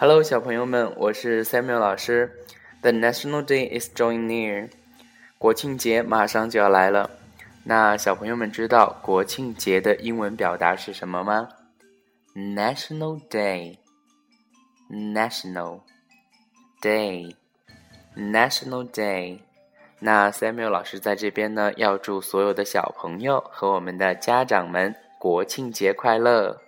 Hello，小朋友们，我是 Samuel 老师。The National Day is drawing near，国庆节马上就要来了。那小朋友们知道国庆节的英文表达是什么吗？National Day，National Day，National Day。那 Samuel 老师在这边呢，要祝所有的小朋友和我们的家长们国庆节快乐。